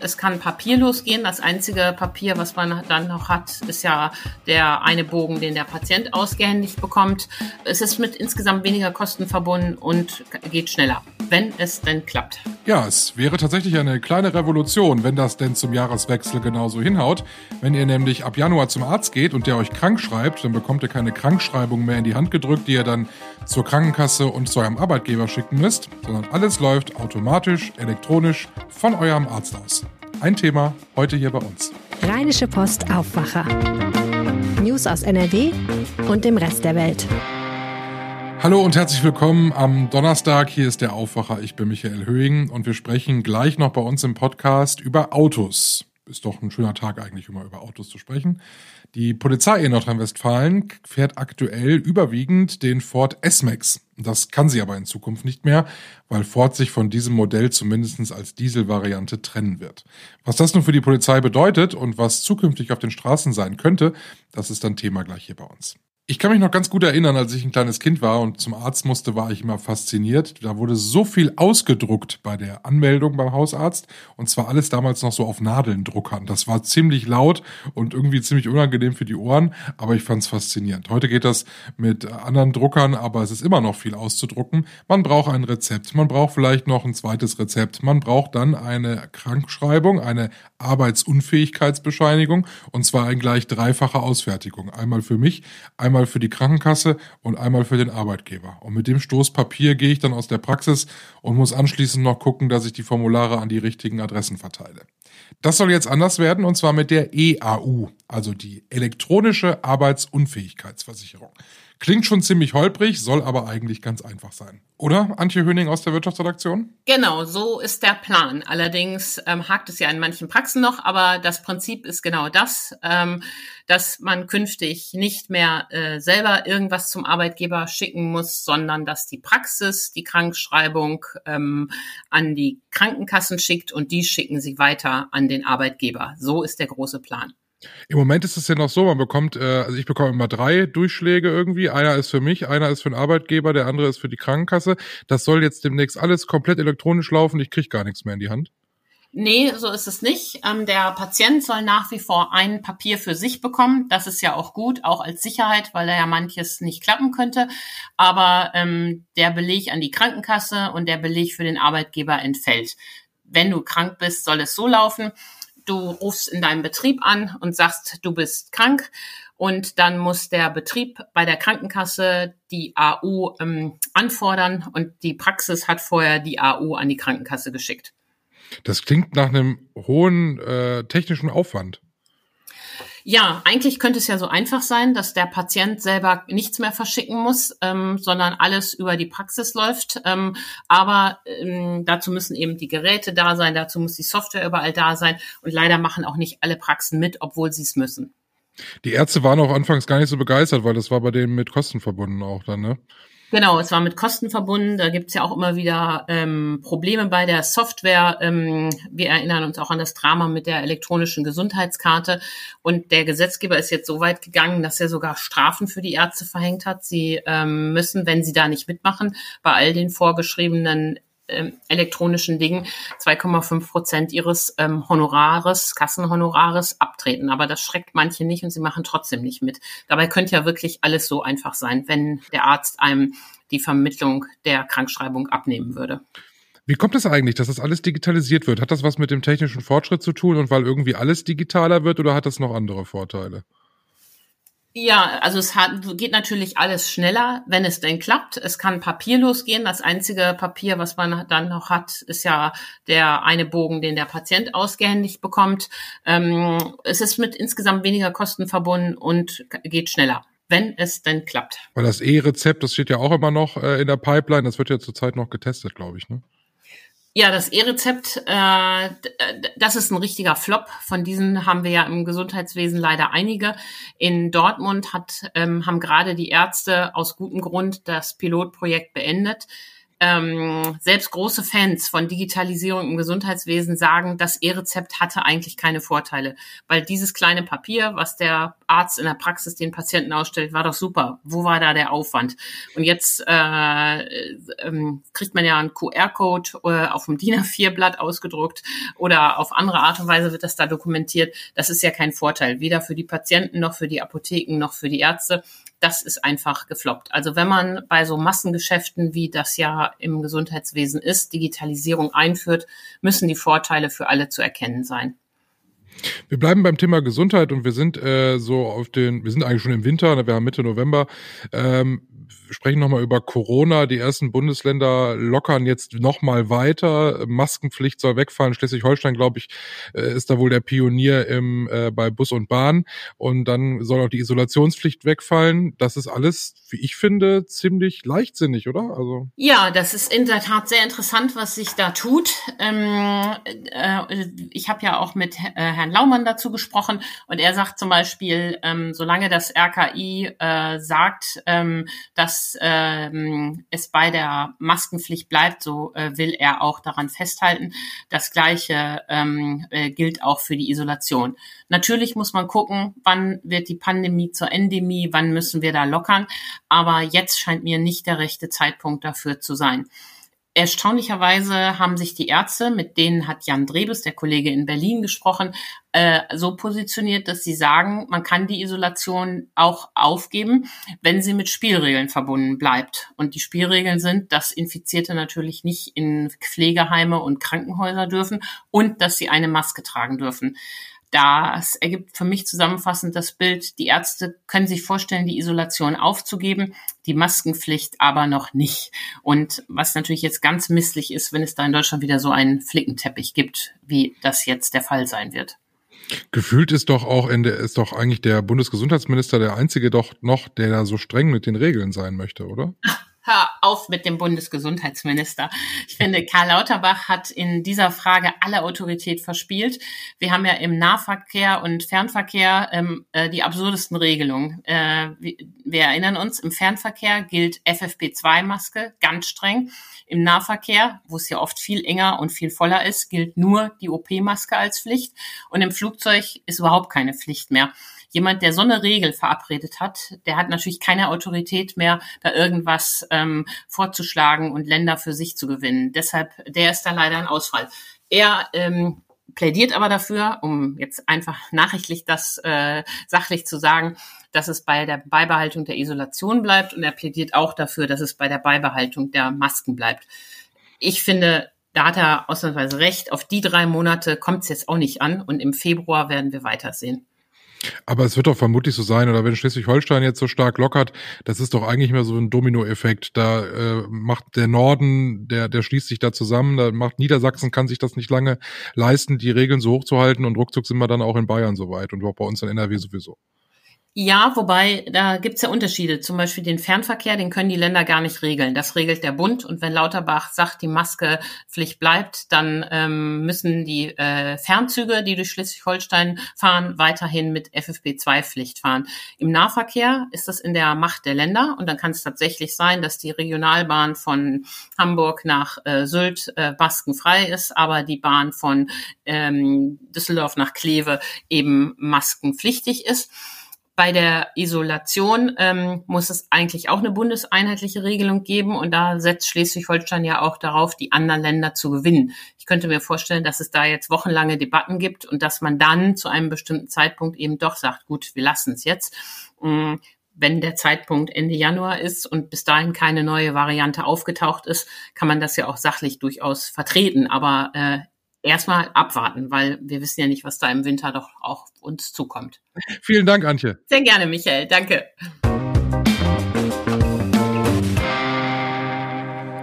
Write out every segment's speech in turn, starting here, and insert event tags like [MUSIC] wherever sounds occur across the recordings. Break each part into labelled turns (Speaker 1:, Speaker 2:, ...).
Speaker 1: Es kann papierlos gehen. Das einzige Papier, was man dann noch hat, ist ja der eine Bogen, den der Patient ausgehändigt bekommt. Es ist mit insgesamt weniger Kosten verbunden und geht schneller, wenn es denn klappt.
Speaker 2: Ja, es wäre tatsächlich eine kleine Revolution, wenn das denn zum Jahreswechsel genauso hinhaut. Wenn ihr nämlich ab Januar zum Arzt geht und der euch krank schreibt, dann bekommt ihr keine Krankschreibung mehr in die Hand gedrückt, die ihr dann zur Krankenkasse und zu eurem Arbeitgeber schicken müsst, sondern alles läuft automatisch, elektronisch von eurem Arzt aus. Ein Thema heute hier bei uns.
Speaker 3: Rheinische Post Aufwacher. News aus NRW und dem Rest der Welt.
Speaker 2: Hallo und herzlich willkommen am Donnerstag. Hier ist der Aufwacher. Ich bin Michael Höhing und wir sprechen gleich noch bei uns im Podcast über Autos. Ist doch ein schöner Tag eigentlich, immer über Autos zu sprechen. Die Polizei in Nordrhein-Westfalen fährt aktuell überwiegend den Ford S-Max. Das kann sie aber in Zukunft nicht mehr, weil Ford sich von diesem Modell zumindest als Dieselvariante trennen wird. Was das nun für die Polizei bedeutet und was zukünftig auf den Straßen sein könnte, das ist dann Thema gleich hier bei uns. Ich kann mich noch ganz gut erinnern, als ich ein kleines Kind war und zum Arzt musste, war ich immer fasziniert. Da wurde so viel ausgedruckt bei der Anmeldung beim Hausarzt und zwar alles damals noch so auf Nadelndruckern. Das war ziemlich laut und irgendwie ziemlich unangenehm für die Ohren, aber ich fand es faszinierend. Heute geht das mit anderen Druckern, aber es ist immer noch viel auszudrucken. Man braucht ein Rezept, man braucht vielleicht noch ein zweites Rezept, man braucht dann eine Krankschreibung, eine Arbeitsunfähigkeitsbescheinigung und zwar ein gleich dreifache Ausfertigung. Einmal für mich, einmal einmal für die Krankenkasse und einmal für den Arbeitgeber. Und mit dem Stoßpapier gehe ich dann aus der Praxis und muss anschließend noch gucken, dass ich die Formulare an die richtigen Adressen verteile. Das soll jetzt anders werden und zwar mit der EAU, also die elektronische Arbeitsunfähigkeitsversicherung. Klingt schon ziemlich holprig, soll aber eigentlich ganz einfach sein. Oder, Antje Höning aus der Wirtschaftsredaktion?
Speaker 1: Genau, so ist der Plan. Allerdings ähm, hakt es ja in manchen Praxen noch, aber das Prinzip ist genau das, ähm, dass man künftig nicht mehr äh, selber irgendwas zum Arbeitgeber schicken muss, sondern dass die Praxis die Krankschreibung ähm, an die Krankenkassen schickt und die schicken sie weiter an den Arbeitgeber. So ist der große Plan.
Speaker 2: Im Moment ist es ja noch so, man bekommt, äh, also ich bekomme immer drei Durchschläge irgendwie. Einer ist für mich, einer ist für den Arbeitgeber, der andere ist für die Krankenkasse. Das soll jetzt demnächst alles komplett elektronisch laufen. Ich kriege gar nichts mehr in die Hand.
Speaker 1: Nee, so ist es nicht. Ähm, der Patient soll nach wie vor ein Papier für sich bekommen. Das ist ja auch gut, auch als Sicherheit, weil da ja manches nicht klappen könnte. Aber ähm, der Beleg an die Krankenkasse und der Beleg für den Arbeitgeber entfällt. Wenn du krank bist, soll es so laufen du rufst in deinem Betrieb an und sagst, du bist krank und dann muss der Betrieb bei der Krankenkasse die AU ähm, anfordern und die Praxis hat vorher die AU an die Krankenkasse geschickt.
Speaker 2: Das klingt nach einem hohen äh, technischen Aufwand.
Speaker 1: Ja, eigentlich könnte es ja so einfach sein, dass der Patient selber nichts mehr verschicken muss, ähm, sondern alles über die Praxis läuft. Ähm, aber ähm, dazu müssen eben die Geräte da sein, dazu muss die Software überall da sein. Und leider machen auch nicht alle Praxen mit, obwohl sie es müssen.
Speaker 2: Die Ärzte waren auch anfangs gar nicht so begeistert, weil das war bei denen mit Kosten verbunden auch dann, ne?
Speaker 1: Genau, es war mit Kosten verbunden. Da gibt's ja auch immer wieder ähm, Probleme bei der Software. Ähm, wir erinnern uns auch an das Drama mit der elektronischen Gesundheitskarte. Und der Gesetzgeber ist jetzt so weit gegangen, dass er sogar Strafen für die Ärzte verhängt hat. Sie ähm, müssen, wenn sie da nicht mitmachen, bei all den vorgeschriebenen ähm, elektronischen Dingen 2,5 Prozent ihres ähm, Honorares, Kassenhonorares abtreten. Aber das schreckt manche nicht und sie machen trotzdem nicht mit. Dabei könnte ja wirklich alles so einfach sein, wenn der Arzt einem die Vermittlung der Krankschreibung abnehmen würde.
Speaker 2: Wie kommt es eigentlich, dass das alles digitalisiert wird? Hat das was mit dem technischen Fortschritt zu tun und weil irgendwie alles digitaler wird oder hat das noch andere Vorteile?
Speaker 1: Ja, also es hat, geht natürlich alles schneller, wenn es denn klappt. Es kann papierlos gehen. Das einzige Papier, was man dann noch hat, ist ja der eine Bogen, den der Patient ausgehändigt bekommt. Ähm, es ist mit insgesamt weniger Kosten verbunden und geht schneller wenn es denn klappt.
Speaker 2: Weil das E-Rezept, das steht ja auch immer noch äh, in der Pipeline, das wird ja zurzeit noch getestet, glaube ich, ne?
Speaker 1: Ja, das E-Rezept, äh, das ist ein richtiger Flop. Von diesen haben wir ja im Gesundheitswesen leider einige. In Dortmund hat, ähm, haben gerade die Ärzte aus gutem Grund das Pilotprojekt beendet. Ähm, selbst große Fans von Digitalisierung im Gesundheitswesen sagen, das E-Rezept hatte eigentlich keine Vorteile, weil dieses kleine Papier, was der Arzt in der Praxis den Patienten ausstellt, war doch super. Wo war da der Aufwand? Und jetzt äh, ähm, kriegt man ja einen QR-Code äh, auf dem DIN A4-Blatt ausgedruckt oder auf andere Art und Weise wird das da dokumentiert. Das ist ja kein Vorteil, weder für die Patienten noch für die Apotheken noch für die Ärzte das ist einfach gefloppt. Also wenn man bei so Massengeschäften, wie das ja im Gesundheitswesen ist, Digitalisierung einführt, müssen die Vorteile für alle zu erkennen sein.
Speaker 2: Wir bleiben beim Thema Gesundheit und wir sind äh, so auf den, wir sind eigentlich schon im Winter, ne, wir haben Mitte November. Ähm, sprechen nochmal über Corona. Die ersten Bundesländer lockern jetzt nochmal weiter. Maskenpflicht soll wegfallen. Schleswig-Holstein, glaube ich, äh, ist da wohl der Pionier im, äh, bei Bus und Bahn. Und dann soll auch die Isolationspflicht wegfallen. Das ist alles, wie ich finde, ziemlich leichtsinnig, oder?
Speaker 1: Also ja, das ist in der Tat sehr interessant, was sich da tut. Ähm, äh, ich habe ja auch mit äh, Herrn Laumann dazu gesprochen und er sagt zum Beispiel, ähm, solange das RKI äh, sagt, ähm, dass ähm, es bei der Maskenpflicht bleibt, so äh, will er auch daran festhalten. Das Gleiche ähm, äh, gilt auch für die Isolation. Natürlich muss man gucken, wann wird die Pandemie zur Endemie, wann müssen wir da lockern. Aber jetzt scheint mir nicht der rechte Zeitpunkt dafür zu sein. Erstaunlicherweise haben sich die Ärzte, mit denen hat Jan Drebes, der Kollege in Berlin, gesprochen, äh, so positioniert, dass sie sagen, man kann die Isolation auch aufgeben, wenn sie mit Spielregeln verbunden bleibt. Und die Spielregeln sind, dass Infizierte natürlich nicht in Pflegeheime und Krankenhäuser dürfen und dass sie eine Maske tragen dürfen. Das ergibt für mich zusammenfassend das Bild, die Ärzte können sich vorstellen, die Isolation aufzugeben, die Maskenpflicht aber noch nicht. Und was natürlich jetzt ganz misslich ist, wenn es da in Deutschland wieder so einen Flickenteppich gibt, wie das jetzt der Fall sein wird.
Speaker 2: Gefühlt ist doch auch in der, ist doch eigentlich der Bundesgesundheitsminister der einzige doch noch, der da so streng mit den Regeln sein möchte, oder? [LAUGHS]
Speaker 1: hör auf mit dem Bundesgesundheitsminister. Ich finde, Karl Lauterbach hat in dieser Frage alle Autorität verspielt. Wir haben ja im Nahverkehr und Fernverkehr ähm, äh, die absurdesten Regelungen. Äh, wir erinnern uns, im Fernverkehr gilt FFP2-Maske ganz streng. Im Nahverkehr, wo es ja oft viel enger und viel voller ist, gilt nur die OP-Maske als Pflicht. Und im Flugzeug ist überhaupt keine Pflicht mehr jemand, der so eine Regel verabredet hat, der hat natürlich keine Autorität mehr, da irgendwas ähm, vorzuschlagen und Länder für sich zu gewinnen. Deshalb, der ist da leider ein Ausfall. Er ähm, plädiert aber dafür, um jetzt einfach nachrichtlich das äh, sachlich zu sagen, dass es bei der Beibehaltung der Isolation bleibt und er plädiert auch dafür, dass es bei der Beibehaltung der Masken bleibt. Ich finde, da hat er ausnahmsweise recht. Auf die drei Monate kommt es jetzt auch nicht an und im Februar werden wir weitersehen.
Speaker 2: Aber es wird doch vermutlich so sein, oder wenn Schleswig-Holstein jetzt so stark lockert, das ist doch eigentlich mehr so ein Dominoeffekt. Da äh, macht der Norden, der, der schließt sich da zusammen, da macht Niedersachsen, kann sich das nicht lange leisten, die Regeln so hoch zu halten und ruckzuck sind wir dann auch in Bayern soweit und auch bei uns in NRW sowieso.
Speaker 1: Ja, wobei da gibt's ja Unterschiede. Zum Beispiel den Fernverkehr, den können die Länder gar nicht regeln. Das regelt der Bund. Und wenn Lauterbach sagt, die Maskepflicht bleibt, dann ähm, müssen die äh, Fernzüge, die durch Schleswig-Holstein fahren, weiterhin mit FFP2-Pflicht fahren. Im Nahverkehr ist das in der Macht der Länder. Und dann kann es tatsächlich sein, dass die Regionalbahn von Hamburg nach äh, Sylt äh, maskenfrei ist, aber die Bahn von ähm, Düsseldorf nach Kleve eben maskenpflichtig ist. Bei der Isolation ähm, muss es eigentlich auch eine bundeseinheitliche Regelung geben und da setzt Schleswig-Holstein ja auch darauf, die anderen Länder zu gewinnen. Ich könnte mir vorstellen, dass es da jetzt wochenlange Debatten gibt und dass man dann zu einem bestimmten Zeitpunkt eben doch sagt, gut, wir lassen es jetzt. Ähm, wenn der Zeitpunkt Ende Januar ist und bis dahin keine neue Variante aufgetaucht ist, kann man das ja auch sachlich durchaus vertreten. Aber äh, erstmal abwarten, weil wir wissen ja nicht, was da im Winter doch auch uns zukommt.
Speaker 2: Vielen Dank, Antje.
Speaker 1: Sehr gerne, Michael. Danke.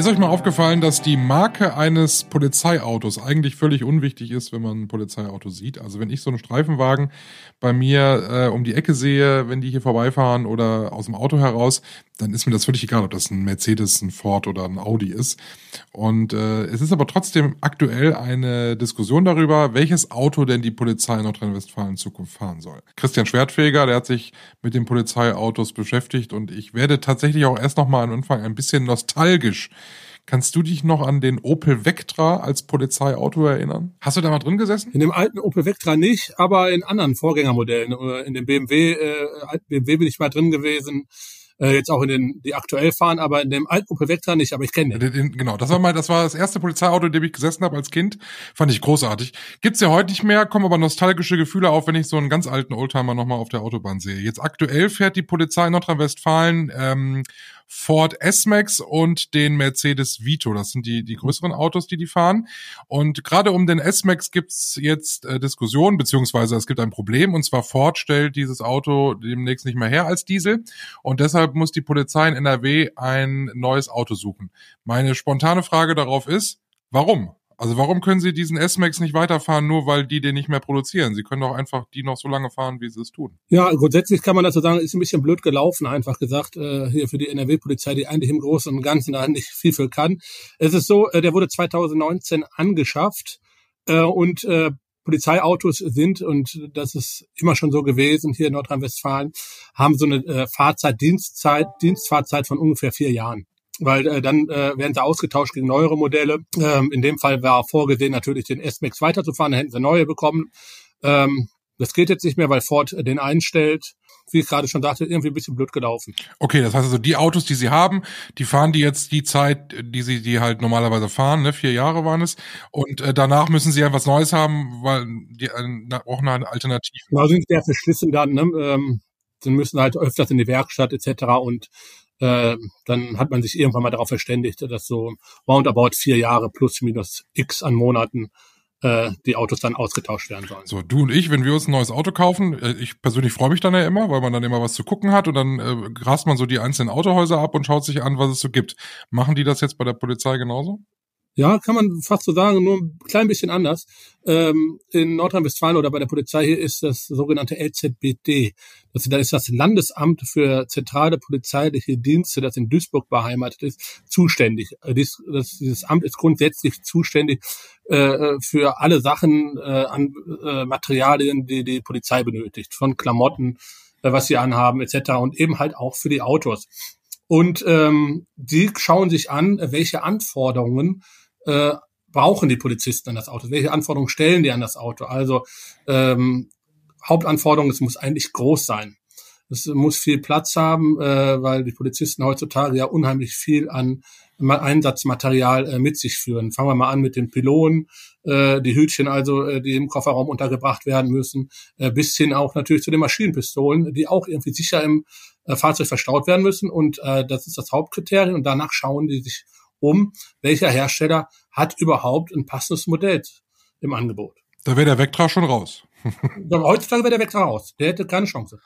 Speaker 2: Ist euch mal aufgefallen, dass die Marke eines Polizeiautos eigentlich völlig unwichtig ist, wenn man ein Polizeiauto sieht? Also wenn ich so einen Streifenwagen bei mir äh, um die Ecke sehe, wenn die hier vorbeifahren oder aus dem Auto heraus, dann ist mir das völlig egal, ob das ein Mercedes, ein Ford oder ein Audi ist. Und äh, es ist aber trotzdem aktuell eine Diskussion darüber, welches Auto denn die Polizei in Nordrhein-Westfalen in Zukunft fahren soll. Christian Schwertfeger, der hat sich mit den Polizeiautos beschäftigt und ich werde tatsächlich auch erst noch mal am Anfang ein bisschen nostalgisch Kannst du dich noch an den Opel Vectra als Polizeiauto erinnern? Hast du da mal drin gesessen?
Speaker 4: In dem alten Opel Vectra nicht, aber in anderen Vorgängermodellen. In dem BMW, äh, BMW bin ich mal drin gewesen äh, jetzt auch in den, die aktuell fahren, aber in dem alten Opel Vectra nicht, aber ich kenne den.
Speaker 2: den. Genau, das war mal, das war das erste Polizeiauto, in dem ich gesessen habe als Kind. Fand ich großartig. Gibt's ja heute nicht mehr, kommen aber nostalgische Gefühle auf, wenn ich so einen ganz alten Oldtimer nochmal auf der Autobahn sehe. Jetzt aktuell fährt die Polizei in Nordrhein-Westfalen ähm, Ford S-Max und den Mercedes Vito. Das sind die, die größeren Autos, die die fahren. Und gerade um den S-Max gibt's jetzt äh, Diskussionen, beziehungsweise es gibt ein Problem. Und zwar Ford stellt dieses Auto demnächst nicht mehr her als Diesel. Und deshalb muss die Polizei in NRW ein neues Auto suchen. Meine spontane Frage darauf ist, warum? Also warum können Sie diesen S-Max nicht weiterfahren, nur weil die den nicht mehr produzieren? Sie können doch einfach die noch so lange fahren, wie sie es tun.
Speaker 4: Ja, grundsätzlich kann man dazu sagen, ist ein bisschen blöd gelaufen, einfach gesagt, äh, hier für die NRW-Polizei, die eigentlich im Großen und Ganzen da nicht [LAUGHS] viel für kann. Es ist so, äh, der wurde 2019 angeschafft äh, und äh, Polizeiautos sind, und das ist immer schon so gewesen hier in Nordrhein-Westfalen, haben so eine äh, Fahrzeit, Dienstzeit, Dienstfahrzeit von ungefähr vier Jahren weil äh, dann äh, werden sie ausgetauscht gegen neuere Modelle. Ähm, in dem Fall war vorgesehen, natürlich den S-Max weiterzufahren, dann hätten sie neue bekommen. Ähm, das geht jetzt nicht mehr, weil Ford den einstellt. Wie ich gerade schon sagte, irgendwie ein bisschen blöd gelaufen.
Speaker 2: Okay, das heißt also, die Autos, die sie haben, die fahren die jetzt die Zeit, die sie die halt normalerweise fahren, ne? Vier Jahre waren es. Und äh, danach müssen sie ja was Neues haben, weil die äh, brauchen eine Alternative.
Speaker 4: Genau, sind sehr verschlissen dann, ne? Ähm, dann müssen halt öfters in die Werkstatt etc. Und äh, dann hat man sich irgendwann mal darauf verständigt, dass so roundabout vier Jahre plus minus x an Monaten äh, die Autos dann ausgetauscht werden sollen.
Speaker 2: So, du und ich, wenn wir uns ein neues Auto kaufen, äh, ich persönlich freue mich dann ja immer, weil man dann immer was zu gucken hat und dann äh, grast man so die einzelnen Autohäuser ab und schaut sich an, was es so gibt. Machen die das jetzt bei der Polizei genauso?
Speaker 4: Ja, kann man fast so sagen, nur ein klein bisschen anders. Ähm, in Nordrhein-Westfalen oder bei der Polizei hier ist das sogenannte LZBD. Das, da ist das Landesamt für zentrale polizeiliche Dienste, das in Duisburg beheimatet ist, zuständig. Äh, dies, das, dieses Amt ist grundsätzlich zuständig äh, für alle Sachen äh, an äh, Materialien, die die Polizei benötigt, von Klamotten, äh, was sie anhaben etc. und eben halt auch für die Autos. Und ähm, die schauen sich an, welche Anforderungen äh, brauchen die Polizisten an das Auto? Welche Anforderungen stellen die an das Auto? Also ähm, Hauptanforderung, es muss eigentlich groß sein. Es muss viel Platz haben, äh, weil die Polizisten heutzutage ja unheimlich viel an Einsatzmaterial äh, mit sich führen. Fangen wir mal an mit den Pylonen, äh, die Hütchen also, äh, die im Kofferraum untergebracht werden müssen, äh, bis hin auch natürlich zu den Maschinenpistolen, die auch irgendwie sicher im äh, Fahrzeug verstaut werden müssen. Und äh, das ist das Hauptkriterium. Und danach schauen die sich um, welcher Hersteller hat überhaupt ein passendes Modell im Angebot.
Speaker 2: Da wäre der Vectra schon raus. [LAUGHS]
Speaker 4: Heutzutage wäre der Vectra raus. Der hätte keine Chance.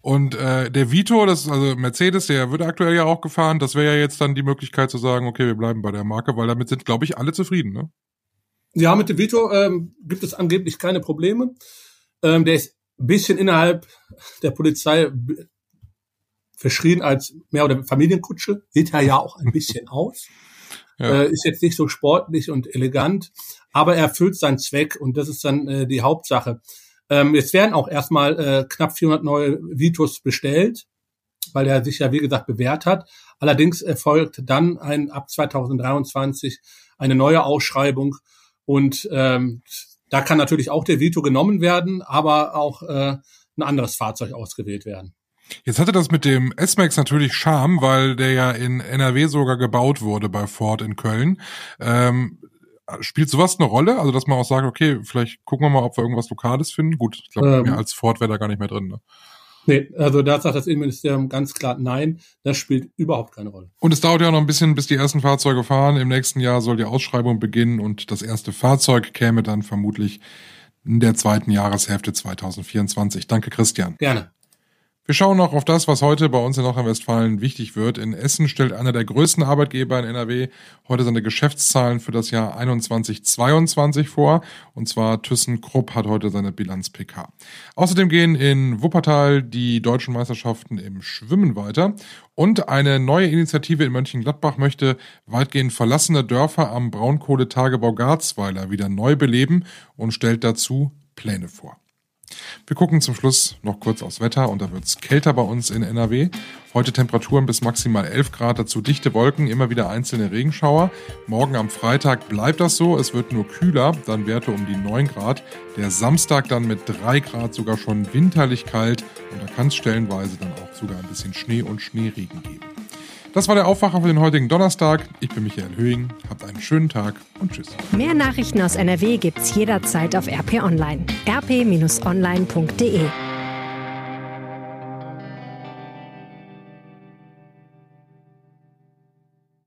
Speaker 2: Und äh, der Vito, das ist also Mercedes, der wird aktuell ja auch gefahren. Das wäre ja jetzt dann die Möglichkeit zu sagen, okay, wir bleiben bei der Marke, weil damit sind, glaube ich, alle zufrieden, ne?
Speaker 4: Ja, mit dem Vito ähm, gibt es angeblich keine Probleme. Ähm, der ist ein bisschen innerhalb der Polizei verschrien als mehr oder Familienkutsche. Sieht er ja auch ein bisschen [LAUGHS] aus. Ja. Äh, ist jetzt nicht so sportlich und elegant, aber er erfüllt seinen Zweck und das ist dann äh, die Hauptsache. Ähm, jetzt werden auch erstmal äh, knapp 400 neue Vitos bestellt, weil er sich ja wie gesagt bewährt hat. Allerdings erfolgt dann ein ab 2023 eine neue Ausschreibung und ähm, da kann natürlich auch der Vito genommen werden, aber auch äh, ein anderes Fahrzeug ausgewählt werden.
Speaker 2: Jetzt hatte das mit dem S-Max natürlich Charme, weil der ja in NRW sogar gebaut wurde bei Ford in Köln. Ähm, spielt sowas eine Rolle? Also, dass man auch sagt, okay, vielleicht gucken wir mal, ob wir irgendwas Lokales finden. Gut, ich glaube, ähm, mehr als Ford wäre da gar nicht mehr drin. Ne?
Speaker 4: Nee, also da sagt das Innenministerium ganz klar, nein, das spielt überhaupt keine Rolle.
Speaker 2: Und es dauert ja noch ein bisschen, bis die ersten Fahrzeuge fahren. Im nächsten Jahr soll die Ausschreibung beginnen und das erste Fahrzeug käme dann vermutlich in der zweiten Jahreshälfte 2024. Danke, Christian.
Speaker 4: Gerne.
Speaker 2: Wir schauen noch auf das, was heute bei uns in Nordrhein-Westfalen wichtig wird. In Essen stellt einer der größten Arbeitgeber in NRW heute seine Geschäftszahlen für das Jahr 21-22 vor. Und zwar ThyssenKrupp hat heute seine Bilanz PK. Außerdem gehen in Wuppertal die deutschen Meisterschaften im Schwimmen weiter. Und eine neue Initiative in Mönchengladbach möchte weitgehend verlassene Dörfer am Braunkohletagebau Garzweiler wieder neu beleben und stellt dazu Pläne vor. Wir gucken zum Schluss noch kurz aufs Wetter und da wird es kälter bei uns in NRW. Heute Temperaturen bis maximal 11 Grad, dazu dichte Wolken, immer wieder einzelne Regenschauer. Morgen am Freitag bleibt das so, es wird nur kühler, dann Werte um die 9 Grad. Der Samstag dann mit 3 Grad sogar schon winterlich kalt und da kann es stellenweise dann auch sogar ein bisschen Schnee und Schneeregen geben. Das war der Aufwacher für den heutigen Donnerstag. Ich bin Michael Höhing. Habt einen schönen Tag und tschüss.
Speaker 3: Mehr Nachrichten aus NRW gibt's jederzeit auf RP Online. rp-online.de